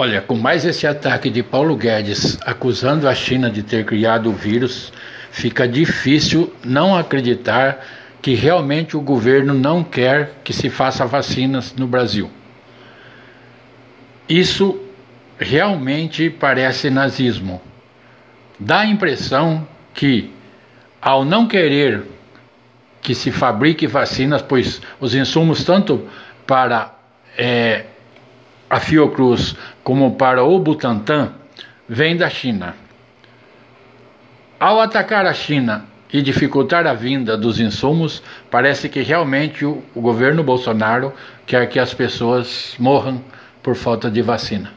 Olha, com mais esse ataque de Paulo Guedes acusando a China de ter criado o vírus, fica difícil não acreditar que realmente o governo não quer que se faça vacinas no Brasil. Isso realmente parece nazismo. Dá a impressão que, ao não querer que se fabrique vacinas, pois os insumos tanto para é, Fiocruz como para o Butantan vêm da China. Ao atacar a China e dificultar a vinda dos insumos, parece que realmente o, o governo Bolsonaro quer que as pessoas morram por falta de vacina.